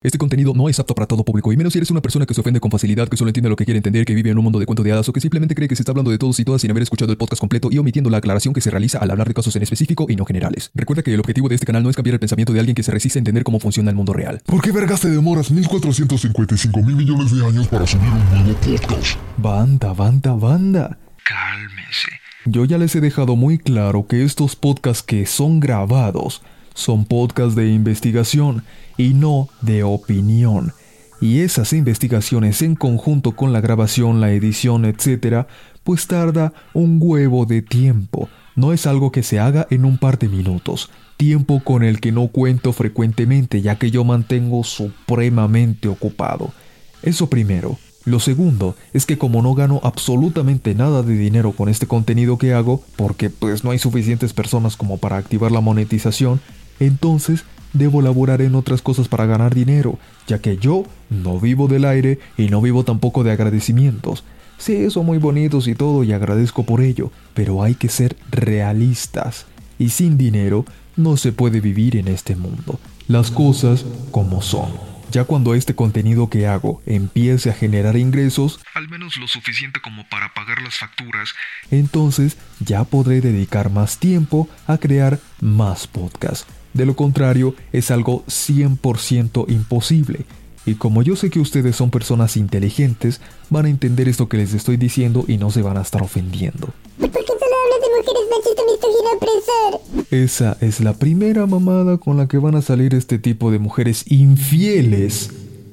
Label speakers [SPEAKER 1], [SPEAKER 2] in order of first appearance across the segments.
[SPEAKER 1] Este contenido no es apto para todo público, y menos si eres una persona que se ofende con facilidad, que solo entiende lo que quiere entender, que vive en un mundo de cuento de hadas o que simplemente cree que se está hablando de todos y todas sin haber escuchado el podcast completo y omitiendo la aclaración que se realiza al hablar de casos en específico y no generales. Recuerda que el objetivo de este canal no es cambiar el pensamiento de alguien que se resiste a entender cómo funciona el mundo real.
[SPEAKER 2] ¿Por qué vergas te demoras 1455 mil millones de años para subir un nuevo podcast?
[SPEAKER 1] Banda, banda, banda.
[SPEAKER 3] Cálmese.
[SPEAKER 1] Yo ya les he dejado muy claro que estos podcasts que son grabados son podcasts de investigación y no de opinión. Y esas investigaciones en conjunto con la grabación, la edición, etc., pues tarda un huevo de tiempo. No es algo que se haga en un par de minutos. Tiempo con el que no cuento frecuentemente ya que yo mantengo supremamente ocupado. Eso primero. Lo segundo es que como no gano absolutamente nada de dinero con este contenido que hago, porque pues no hay suficientes personas como para activar la monetización, entonces debo laborar en otras cosas para ganar dinero, ya que yo no vivo del aire y no vivo tampoco de agradecimientos. Sí, son muy bonitos y todo y agradezco por ello, pero hay que ser realistas. Y sin dinero no se puede vivir en este mundo. Las cosas como son. Ya cuando este contenido que hago empiece a generar ingresos,
[SPEAKER 3] Al menos lo suficiente como para pagar las facturas.
[SPEAKER 1] entonces ya podré dedicar más tiempo a crear más podcasts. De lo contrario, es algo 100% imposible. Y como yo sé que ustedes son personas inteligentes, van a entender esto que les estoy diciendo y no se van a estar ofendiendo.
[SPEAKER 4] ¿Por qué solo hablas de mujeres machistas, misógino, opresor?
[SPEAKER 1] Esa es la primera mamada con la que van a salir este tipo de mujeres infieles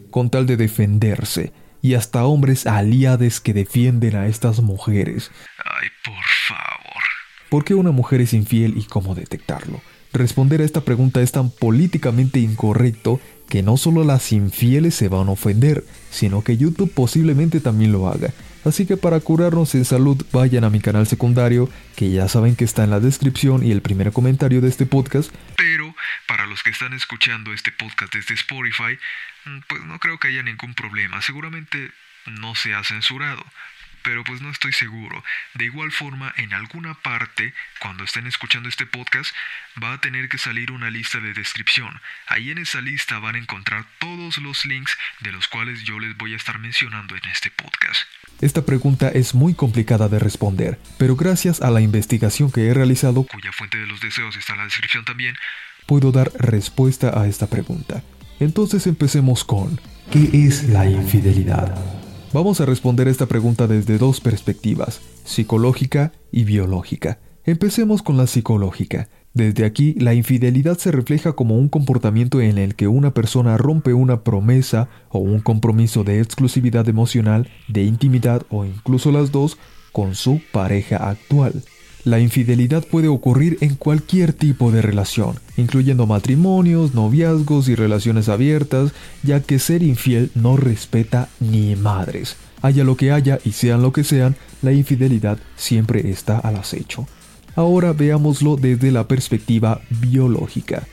[SPEAKER 1] con tal de defenderse. Y hasta hombres aliades que defienden a estas mujeres.
[SPEAKER 3] Ay, por favor.
[SPEAKER 1] ¿Por qué una mujer es infiel y cómo detectarlo? Responder a esta pregunta es tan políticamente incorrecto que no solo las infieles se van a ofender, sino que YouTube posiblemente también lo haga. Así que para curarnos en salud vayan a mi canal secundario, que ya saben que está en la descripción y el primer comentario de este podcast,
[SPEAKER 3] Pero para los que están escuchando este podcast desde Spotify, mm, pues no creo que haya ningún problema. Seguramente no se ha censurado. Pero pues no estoy seguro. De igual forma, en alguna parte, cuando estén escuchando este podcast, va a tener que salir una lista de descripción. Ahí en esa lista van a encontrar todos los links de los cuales yo les voy a estar mencionando en este podcast.
[SPEAKER 1] Esta pregunta es muy complicada de responder, pero gracias a la investigación que he realizado
[SPEAKER 3] Cuya fuente de los deseos está en la descripción también.
[SPEAKER 1] puedo dar respuesta a esta pregunta. Entonces empecemos con ¿qué es la infidelidad? Vamos a responder esta pregunta desde dos perspectivas, psicológica y biológica. Empecemos con la psicológica. Desde aquí, la infidelidad se refleja como un comportamiento en el que una persona rompe una promesa o un compromiso de exclusividad emocional, de intimidad o incluso las dos con su pareja actual. La infidelidad puede ocurrir en cualquier tipo de relación, incluyendo matrimonios, noviazgos y relaciones abiertas, ya que ser infiel no respeta ni madres. Haya lo que haya y sean lo que sean, la infidelidad siempre está al acecho. Ahora veámoslo desde la perspectiva biológica.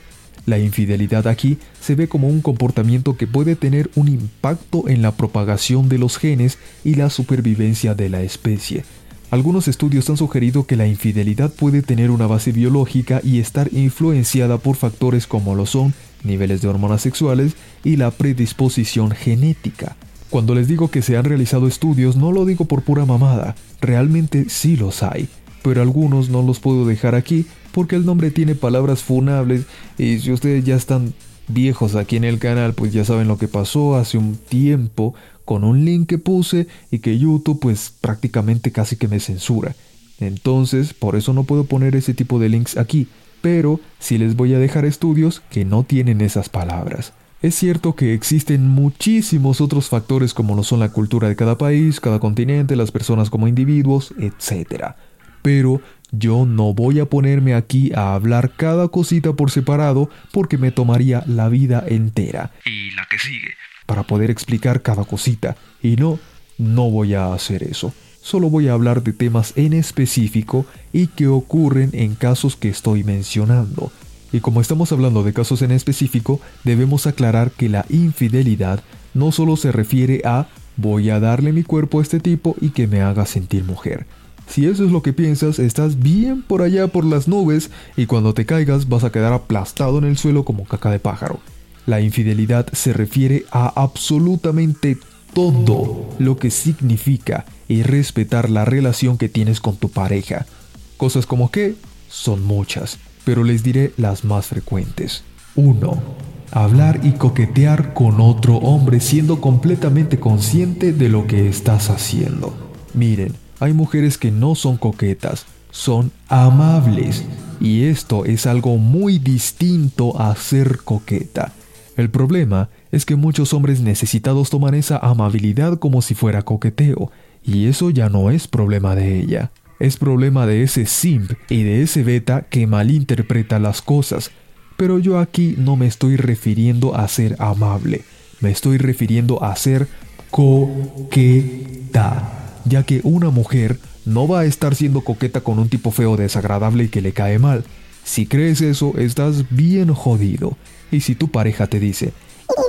[SPEAKER 1] La infidelidad aquí se ve como un comportamiento que puede tener un impacto en la propagación de los genes y la supervivencia de la especie. Algunos estudios han sugerido que la infidelidad puede tener una base biológica y estar influenciada por factores como lo son niveles de hormonas sexuales y la predisposición genética. Cuando les digo que se han realizado estudios no lo digo por pura mamada, realmente sí los hay, pero algunos no los puedo dejar aquí porque el nombre tiene palabras funables y si ustedes ya están viejos aquí en el canal pues ya saben lo que pasó hace un tiempo con un link que puse y que YouTube pues prácticamente casi que me censura. Entonces, por eso no puedo poner ese tipo de links aquí, pero sí les voy a dejar estudios que no tienen esas palabras. Es cierto que existen muchísimos otros factores como lo son la cultura de cada país, cada continente, las personas como individuos, etc. Pero yo no voy a ponerme aquí a hablar cada cosita por separado porque me tomaría la vida entera
[SPEAKER 3] Y la que sigue.
[SPEAKER 1] para poder explicar cada cosita. Y no, no voy a hacer eso. Solo voy a hablar de temas en específico y que ocurren en casos que estoy mencionando. Y como estamos hablando de casos en específico, debemos aclarar que la infidelidad no solo se refiere a voy a darle mi cuerpo a este tipo y que me haga sentir mujer. Si eso es lo que piensas, estás bien por allá por las nubes y cuando te caigas vas a quedar aplastado en el suelo como caca de pájaro. La infidelidad se refiere a absolutamente todo lo que significa irrespetar la relación que tienes con tu pareja. Cosas como que son muchas, pero les diré las más frecuentes. 1. Hablar y coquetear con otro hombre siendo completamente consciente de lo que estás haciendo. Miren, hay mujeres que no son coquetas, son amables. Y esto es algo muy distinto a ser coqueta. El problema es que muchos hombres necesitados toman esa amabilidad como si fuera coqueteo, y eso ya no es problema de ella. Es problema de ese simp y de ese beta que malinterpreta las cosas. Pero yo aquí no me estoy refiriendo a ser amable, me estoy refiriendo a ser coqueta, ya que una mujer no va a estar siendo coqueta con un tipo feo desagradable y que le cae mal. Si crees eso, estás bien jodido. Y si tu pareja te dice,
[SPEAKER 4] yo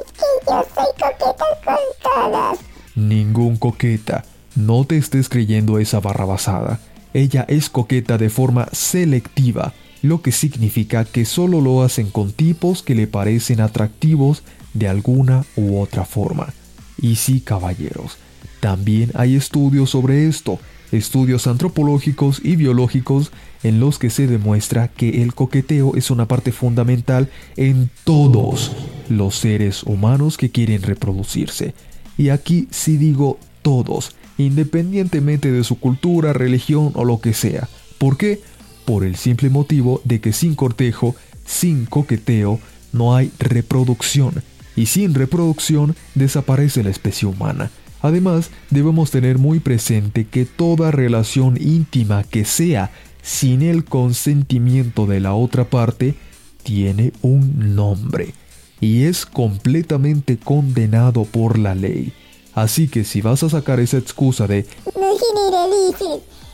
[SPEAKER 4] soy coqueta con
[SPEAKER 1] ningún coqueta, no te estés creyendo esa barra basada. Ella es coqueta de forma selectiva, lo que significa que solo lo hacen con tipos que le parecen atractivos de alguna u otra forma. Y sí, caballeros, también hay estudios sobre esto, estudios antropológicos y biológicos en los que se demuestra que el coqueteo es una parte fundamental en todos los seres humanos que quieren reproducirse. Y aquí sí digo todos, independientemente de su cultura, religión o lo que sea. ¿Por qué? Por el simple motivo de que sin cortejo, sin coqueteo, no hay reproducción. Y sin reproducción desaparece la especie humana. Además, debemos tener muy presente que toda relación íntima que sea sin el consentimiento de la otra parte tiene un nombre y es completamente condenado por la ley. Así que si vas a sacar esa excusa de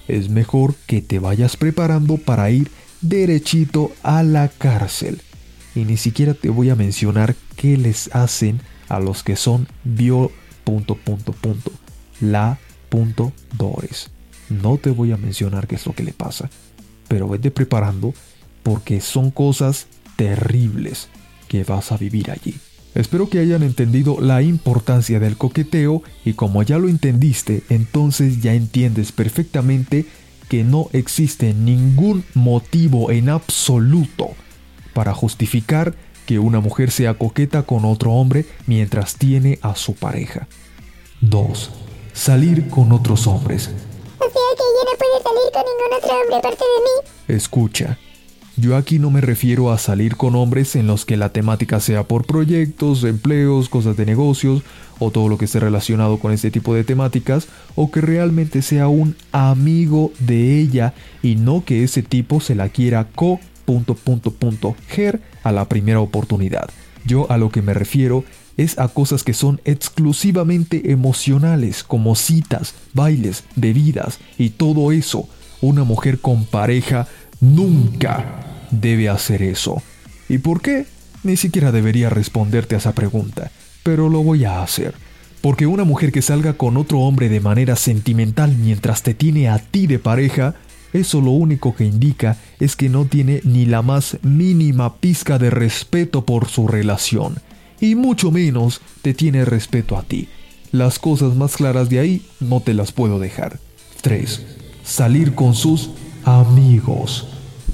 [SPEAKER 1] es mejor que te vayas preparando para ir derechito a la cárcel. Y ni siquiera te voy a mencionar qué les hacen a los que son bio punto punto punto la punto dores. No te voy a mencionar qué es lo que le pasa, pero vete preparando porque son cosas terribles que vas a vivir allí. Espero que hayan entendido la importancia del coqueteo y como ya lo entendiste, entonces ya entiendes perfectamente que no existe ningún motivo en absoluto para justificar que una mujer sea coqueta con otro hombre mientras tiene a su pareja. 2. Salir con otros hombres.
[SPEAKER 4] O sea que ella no puede salir con ningún otro hombre aparte de mí.
[SPEAKER 1] Escucha, yo aquí no me refiero a salir con hombres en los que la temática sea por proyectos, empleos, cosas de negocios o todo lo que esté relacionado con este tipo de temáticas o que realmente sea un amigo de ella y no que ese tipo se la quiera co punto punto punto ger a la primera oportunidad. Yo a lo que me refiero es a cosas que son exclusivamente emocionales, como citas, bailes, bebidas y todo eso. Una mujer con pareja nunca debe hacer eso. ¿Y por qué? Ni siquiera debería responderte a esa pregunta, pero lo voy a hacer. Porque una mujer que salga con otro hombre de manera sentimental mientras te tiene a ti de pareja, eso lo único que indica es que no tiene ni la más mínima pizca de respeto por su relación y mucho menos te tiene respeto a ti. Las cosas más claras de ahí no te las puedo dejar. 3. Salir con sus amigos.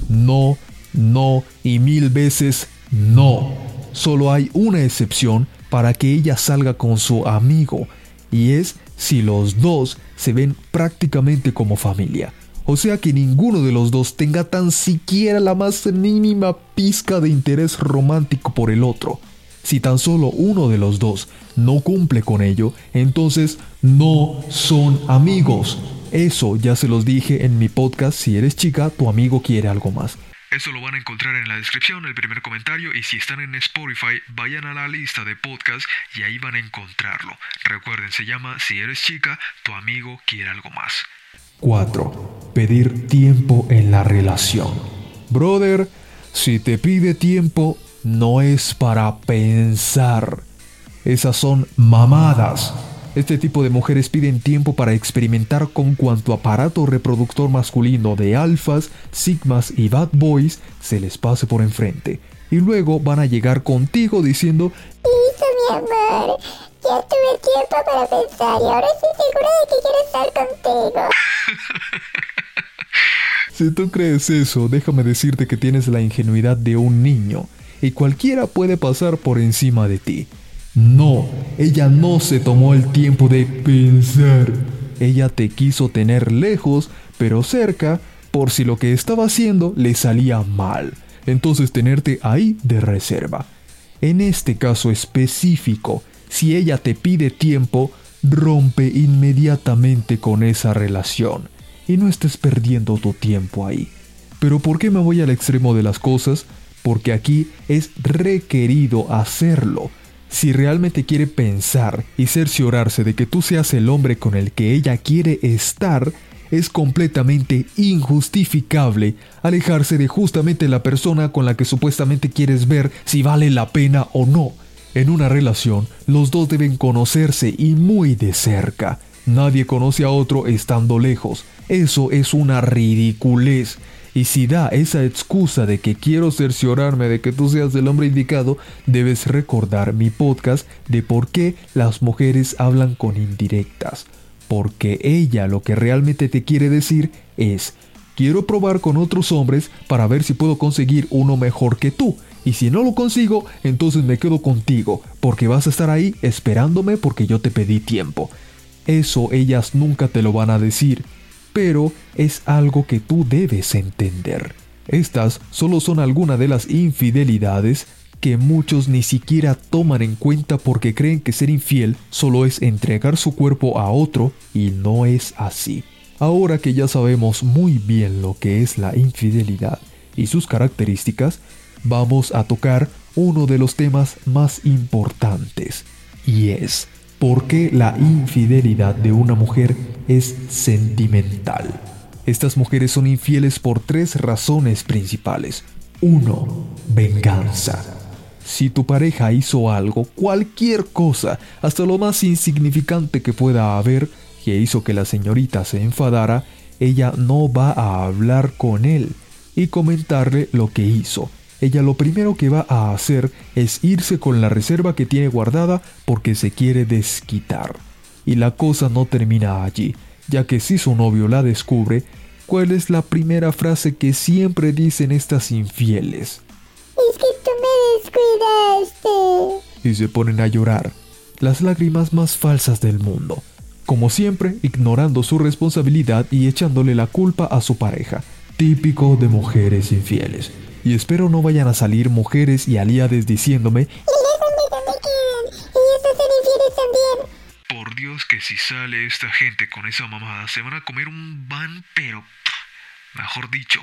[SPEAKER 1] No, no y mil veces no. Solo hay una excepción para que ella salga con su amigo y es si los dos se ven prácticamente como familia. O sea que ninguno de los dos tenga tan siquiera la más mínima pizca de interés romántico por el otro. Si tan solo uno de los dos no cumple con ello, entonces no son amigos. Eso ya se los dije en mi podcast, si eres chica, tu amigo quiere algo más.
[SPEAKER 3] Eso lo van a encontrar en la descripción, el primer comentario, y si están en Spotify, vayan a la lista de podcast y ahí van a encontrarlo. Recuerden, se llama Si eres chica, tu amigo quiere algo más.
[SPEAKER 1] 4. Pedir tiempo en la relación. Brother, si te pide tiempo, no es para pensar. Esas son mamadas. Este tipo de mujeres piden tiempo para experimentar con cuanto aparato reproductor masculino de alfas, sigmas y bad boys se les pase por enfrente. Y luego van a llegar contigo diciendo
[SPEAKER 4] Listo, mi amor. Ya tuve tiempo para pensar y ahora estoy segura de que quiero estar contigo.
[SPEAKER 1] Si tú crees eso, déjame decirte que tienes la ingenuidad de un niño y cualquiera puede pasar por encima de ti. No, ella no se tomó el tiempo de pensar. Ella te quiso tener lejos, pero cerca, por si lo que estaba haciendo le salía mal. Entonces tenerte ahí de reserva. En este caso específico, si ella te pide tiempo, rompe inmediatamente con esa relación y no estés perdiendo tu tiempo ahí. Pero ¿por qué me voy al extremo de las cosas? Porque aquí es requerido hacerlo. Si realmente quiere pensar y cerciorarse de que tú seas el hombre con el que ella quiere estar, es completamente injustificable alejarse de justamente la persona con la que supuestamente quieres ver si vale la pena o no. En una relación, los dos deben conocerse y muy de cerca. Nadie conoce a otro estando lejos. Eso es una ridiculez. Y si da esa excusa de que quiero cerciorarme de que tú seas el hombre indicado, debes recordar mi podcast de por qué las mujeres hablan con indirectas. Porque ella lo que realmente te quiere decir es, quiero probar con otros hombres para ver si puedo conseguir uno mejor que tú. Y si no lo consigo, entonces me quedo contigo, porque vas a estar ahí esperándome porque yo te pedí tiempo. Eso ellas nunca te lo van a decir, pero es algo que tú debes entender. Estas solo son algunas de las infidelidades que muchos ni siquiera toman en cuenta porque creen que ser infiel solo es entregar su cuerpo a otro y no es así. Ahora que ya sabemos muy bien lo que es la infidelidad y sus características, vamos a tocar uno de los temas más importantes y es ¿Por qué la infidelidad de una mujer es sentimental? Estas mujeres son infieles por tres razones principales. 1. Venganza. Si tu pareja hizo algo, cualquier cosa, hasta lo más insignificante que pueda haber, que hizo que la señorita se enfadara, ella no va a hablar con él y comentarle lo que hizo ella lo primero que va a hacer es irse con la reserva que tiene guardada porque se quiere desquitar. Y la cosa no termina allí, ya que si su novio la descubre, ¿cuál es la primera frase que siempre dicen estas infieles?
[SPEAKER 4] Es que tú me descuidaste.
[SPEAKER 1] Y se ponen a llorar, las lágrimas más falsas del mundo. Como siempre, ignorando su responsabilidad y echándole la culpa a su pareja, típico de mujeres infieles y espero no vayan a salir mujeres y aliades diciéndome
[SPEAKER 4] Y también.
[SPEAKER 3] Por Dios que si sale esta gente con esa mamada se van a comer un van pero... Mejor dicho,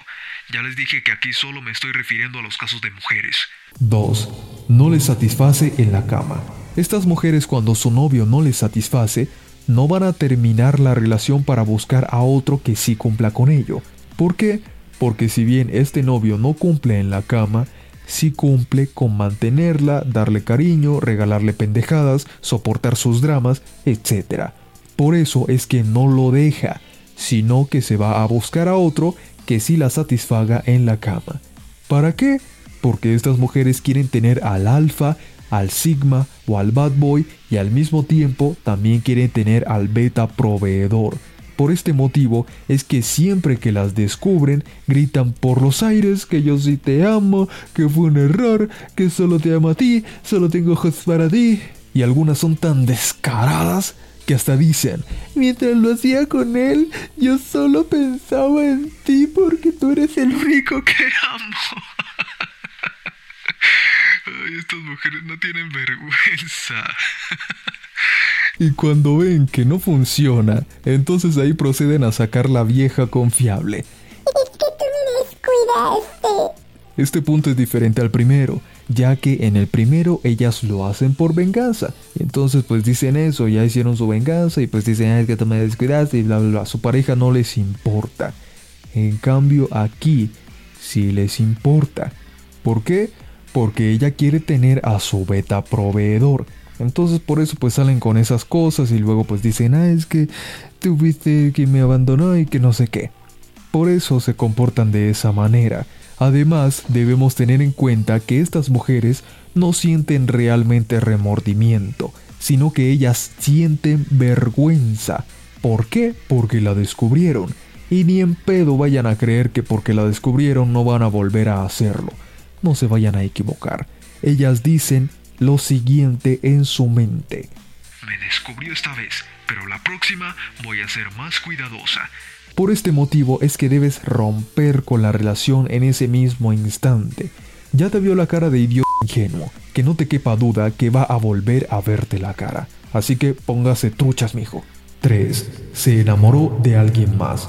[SPEAKER 3] ya les dije que aquí solo me estoy refiriendo a los casos de mujeres.
[SPEAKER 1] 2. No les satisface en la cama. Estas mujeres cuando su novio no les satisface, no van a terminar la relación para buscar a otro que sí cumpla con ello. ¿Por qué? porque si bien este novio no cumple en la cama, sí cumple con mantenerla, darle cariño, regalarle pendejadas, soportar sus dramas, etc. Por eso es que no lo deja, sino que se va a buscar a otro que sí la satisfaga en la cama. ¿Para qué? Porque estas mujeres quieren tener al alfa, al sigma o al bad boy y al mismo tiempo también quieren tener al beta proveedor por este motivo es que siempre que las descubren, gritan por los aires que yo sí te amo, que fue un error, que solo te amo a ti, solo tengo ojos para ti. Y algunas son tan descaradas que hasta dicen, mientras lo hacía con él, yo solo pensaba en ti porque tú eres el rico que amo.
[SPEAKER 3] Ay, estas mujeres no tienen vergüenza.
[SPEAKER 1] Y cuando ven que no funciona, entonces ahí proceden a sacar la vieja confiable.
[SPEAKER 4] Es que tú me descuidaste.
[SPEAKER 1] Este punto es diferente al primero, ya que en el primero ellas lo hacen por venganza. Y entonces pues dicen eso, ya hicieron su venganza y pues dicen, es que tú me descuidaste y bla bla bla. A su pareja no les importa. En cambio aquí sí les importa. ¿Por qué? Porque ella quiere tener a su beta proveedor entonces por eso pues salen con esas cosas y luego pues dicen, ah, es que tuviste que me abandonó y que no sé qué. Por eso se comportan de esa manera. Además, debemos tener en cuenta que estas mujeres no sienten realmente remordimiento, sino que ellas sienten vergüenza. ¿Por qué? Porque la descubrieron. Y ni en pedo vayan a creer que porque la descubrieron no van a volver a hacerlo. No se vayan a equivocar. Ellas dicen lo siguiente en su mente.
[SPEAKER 3] Me descubrió esta vez, pero la próxima voy a ser más cuidadosa.
[SPEAKER 1] Por este motivo es que debes romper con la relación en ese mismo instante. Ya te vio la cara de idiota ingenuo, que no te quepa duda que va a volver a verte la cara. Así que póngase truchas, mijo. 3. Se enamoró de alguien más.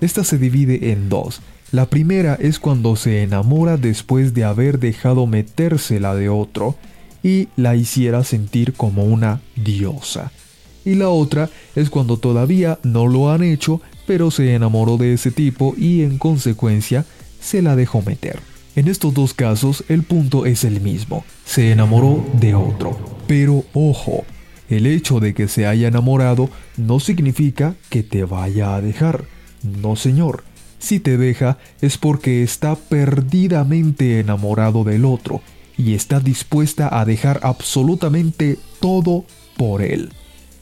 [SPEAKER 1] Esta se divide en dos. La primera es cuando se enamora después de haber dejado metérsela de otro y la hiciera sentir como una diosa. Y la otra es cuando todavía no lo han hecho, pero se enamoró de ese tipo y en consecuencia se la dejó meter. En estos dos casos el punto es el mismo, se enamoró de otro. Pero ojo, el hecho de que se haya enamorado no significa que te vaya a dejar. No señor, si te deja es porque está perdidamente enamorado del otro y está dispuesta a dejar absolutamente todo por él.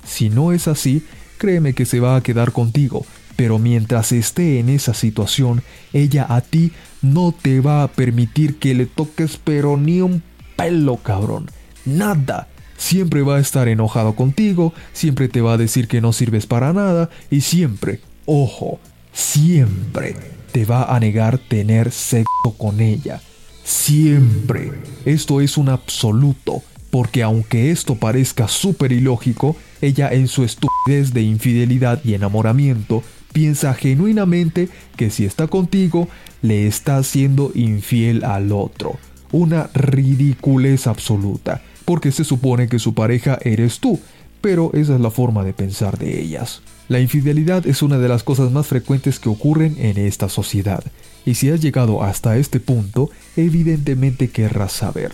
[SPEAKER 1] Si no es así, créeme que se va a quedar contigo, pero mientras esté en esa situación, ella a ti no te va a permitir que le toques pero ni un pelo, cabrón. Nada. Siempre va a estar enojado contigo, siempre te va a decir que no sirves para nada y siempre, ojo, siempre te va a negar tener sexo con ella. Siempre. Esto es un absoluto, porque aunque esto parezca súper ilógico, ella en su estupidez de infidelidad y enamoramiento piensa genuinamente que si está contigo, le está siendo infiel al otro. Una ridiculez absoluta, porque se supone que su pareja eres tú, pero esa es la forma de pensar de ellas. La infidelidad es una de las cosas más frecuentes que ocurren en esta sociedad, y si has llegado hasta este punto, evidentemente querrás saber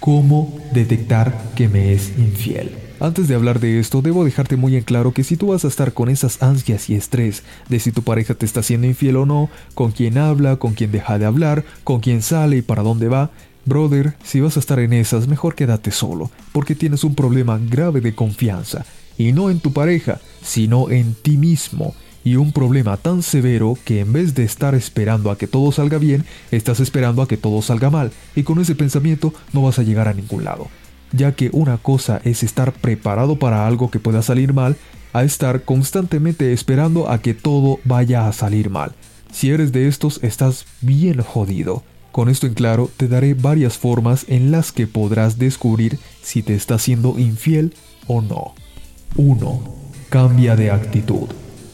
[SPEAKER 1] cómo detectar que me es infiel. Antes de hablar de esto, debo dejarte muy en claro que si tú vas a estar con esas ansias y estrés de si tu pareja te está haciendo infiel o no, con quién habla, con quién deja de hablar, con quién sale y para dónde va, brother, si vas a estar en esas, mejor quédate solo, porque tienes un problema grave de confianza, y no en tu pareja, sino en ti mismo y un problema tan severo que en vez de estar esperando a que todo salga bien, estás esperando a que todo salga mal, y con ese pensamiento no vas a llegar a ningún lado ya que una cosa es estar preparado para algo que pueda salir mal, a estar constantemente esperando a que todo vaya a salir mal. Si eres de estos, estás bien jodido. Con esto en claro, te daré varias formas en las que podrás descubrir si te está siendo infiel o no. 1. Cambia de actitud.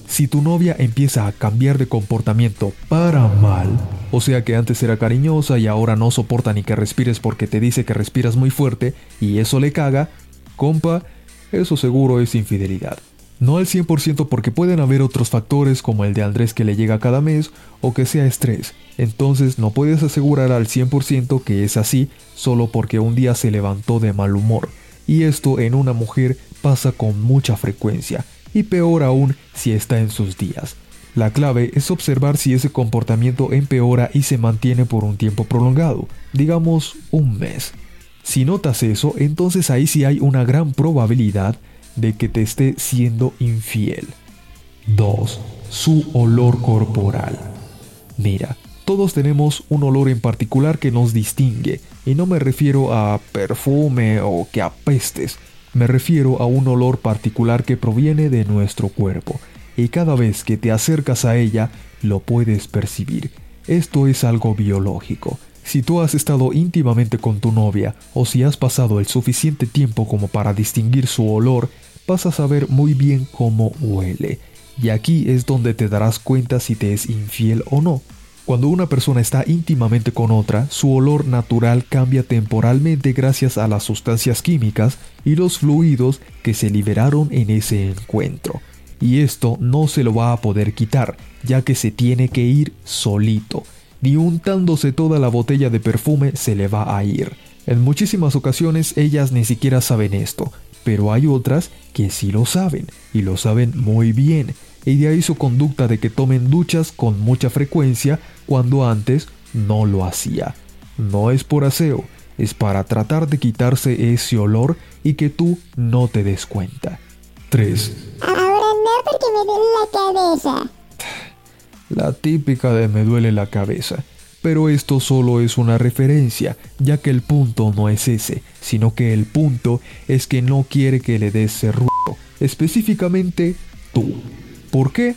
[SPEAKER 1] Si tu novia empieza a cambiar de comportamiento para mal, o sea que antes era cariñosa y ahora no soporta ni que respires porque te dice que respiras muy fuerte y eso le caga, compa, eso seguro es infidelidad. No al 100% porque pueden haber otros factores como el de Andrés que le llega cada mes o que sea estrés. Entonces no puedes asegurar al 100% que es así solo porque un día se levantó de mal humor. Y esto en una mujer pasa con mucha frecuencia y peor aún si está en sus días. La clave es observar si ese comportamiento empeora y se mantiene por un tiempo prolongado, digamos un mes. Si notas eso, entonces ahí sí hay una gran probabilidad de que te esté siendo infiel. 2. Su olor corporal. Mira, todos tenemos un olor en particular que nos distingue, y no me refiero a perfume o que apestes, me refiero a un olor particular que proviene de nuestro cuerpo, y cada vez que te acercas a ella lo puedes percibir. Esto es algo biológico. Si tú has estado íntimamente con tu novia o si has pasado el suficiente tiempo como para distinguir su olor, vas a saber muy bien cómo huele. Y aquí es donde te darás cuenta si te es infiel o no. Cuando una persona está íntimamente con otra, su olor natural cambia temporalmente gracias a las sustancias químicas y los fluidos que se liberaron en ese encuentro. Y esto no se lo va a poder quitar, ya que se tiene que ir solito. Ni untándose toda la botella de perfume se le va a ir. En muchísimas ocasiones ellas ni siquiera saben esto, pero hay otras que sí lo saben, y lo saben muy bien, y de ahí su conducta de que tomen duchas con mucha frecuencia cuando antes no lo hacía. No es por aseo, es para tratar de quitarse ese olor y que tú no te des cuenta. 3.
[SPEAKER 4] Porque me duele la cabeza.
[SPEAKER 1] La típica de me duele la cabeza. Pero esto solo es una referencia, ya que el punto no es ese, sino que el punto es que no quiere que le des ese ruido, específicamente tú. ¿Por qué?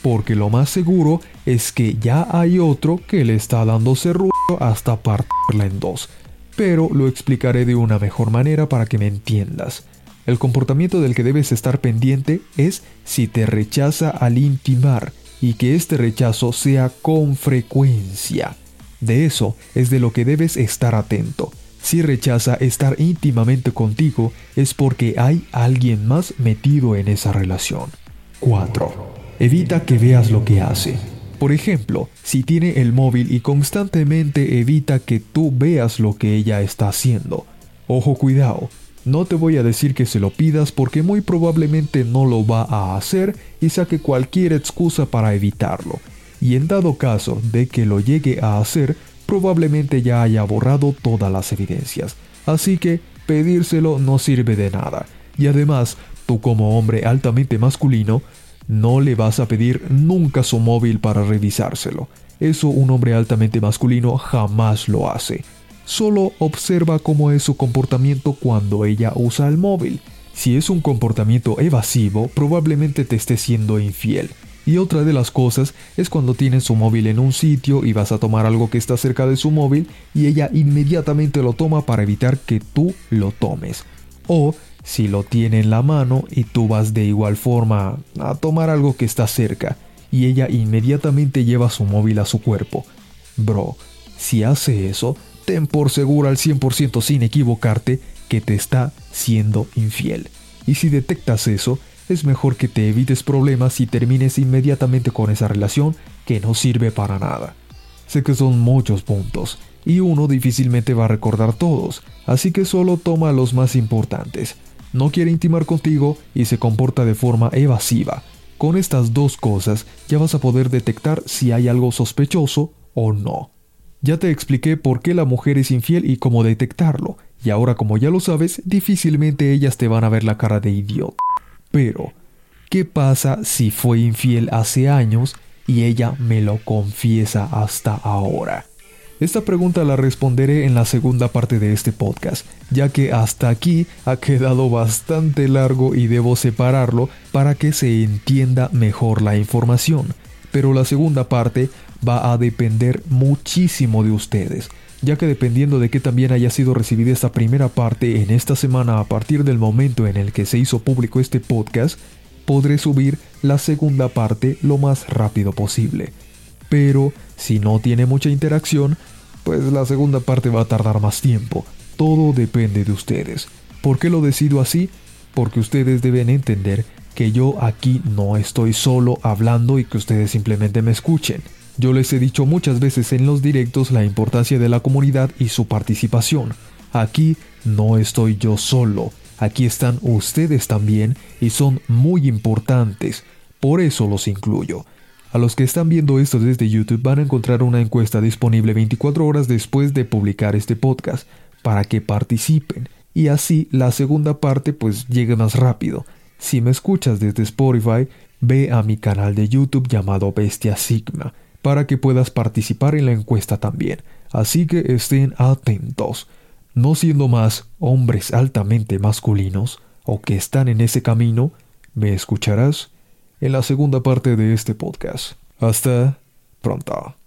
[SPEAKER 1] Porque lo más seguro es que ya hay otro que le está dando ese ruido hasta partirla en dos. Pero lo explicaré de una mejor manera para que me entiendas. El comportamiento del que debes estar pendiente es si te rechaza al intimar y que este rechazo sea con frecuencia. De eso es de lo que debes estar atento. Si rechaza estar íntimamente contigo es porque hay alguien más metido en esa relación. 4. Evita que veas lo que hace. Por ejemplo, si tiene el móvil y constantemente evita que tú veas lo que ella está haciendo. Ojo cuidado, no te voy a decir que se lo pidas porque muy probablemente no lo va a hacer y saque cualquier excusa para evitarlo. Y en dado caso de que lo llegue a hacer, probablemente ya haya borrado todas las evidencias. Así que pedírselo no sirve de nada. Y además, tú como hombre altamente masculino, no le vas a pedir nunca su móvil para revisárselo. Eso un hombre altamente masculino jamás lo hace. Solo observa cómo es su comportamiento cuando ella usa el móvil. Si es un comportamiento evasivo, probablemente te esté siendo infiel. Y otra de las cosas es cuando tienes su móvil en un sitio y vas a tomar algo que está cerca de su móvil y ella inmediatamente lo toma para evitar que tú lo tomes. O si lo tiene en la mano y tú vas de igual forma a tomar algo que está cerca y ella inmediatamente lleva su móvil a su cuerpo. Bro, si hace eso, ten por seguro al 100% sin equivocarte que te está siendo infiel. Y si detectas eso, es mejor que te evites problemas y termines inmediatamente con esa relación que no sirve para nada. Sé que son muchos puntos, y uno difícilmente va a recordar todos, así que solo toma los más importantes. No quiere intimar contigo y se comporta de forma evasiva. Con estas dos cosas ya vas a poder detectar si hay algo sospechoso o no. Ya te expliqué por qué la mujer es infiel y cómo detectarlo, y ahora como ya lo sabes, difícilmente ellas te van a ver la cara de idiota. Pero, ¿qué pasa si fue infiel hace años y ella me lo confiesa hasta ahora? Esta pregunta la responderé en la segunda parte de este podcast, ya que hasta aquí ha quedado bastante largo y debo separarlo para que se entienda mejor la información. Pero la segunda parte va a depender muchísimo de ustedes, ya que dependiendo de que también haya sido recibida esta primera parte en esta semana a partir del momento en el que se hizo público este podcast, podré subir la segunda parte lo más rápido posible. Pero si no tiene mucha interacción, pues la segunda parte va a tardar más tiempo. Todo depende de ustedes. ¿Por qué lo decido así? Porque ustedes deben entender que yo aquí no estoy solo hablando y que ustedes simplemente me escuchen. Yo les he dicho muchas veces en los directos la importancia de la comunidad y su participación. Aquí no estoy yo solo, aquí están ustedes también y son muy importantes, por eso los incluyo. A los que están viendo esto desde YouTube van a encontrar una encuesta disponible 24 horas después de publicar este podcast para que participen y así la segunda parte pues llegue más rápido. Si me escuchas desde Spotify, ve a mi canal de YouTube llamado Bestia Sigma para que puedas participar en la encuesta también. Así que estén atentos. No siendo más hombres altamente masculinos o que están en ese camino, me escucharás en la segunda parte de este podcast. Hasta pronto.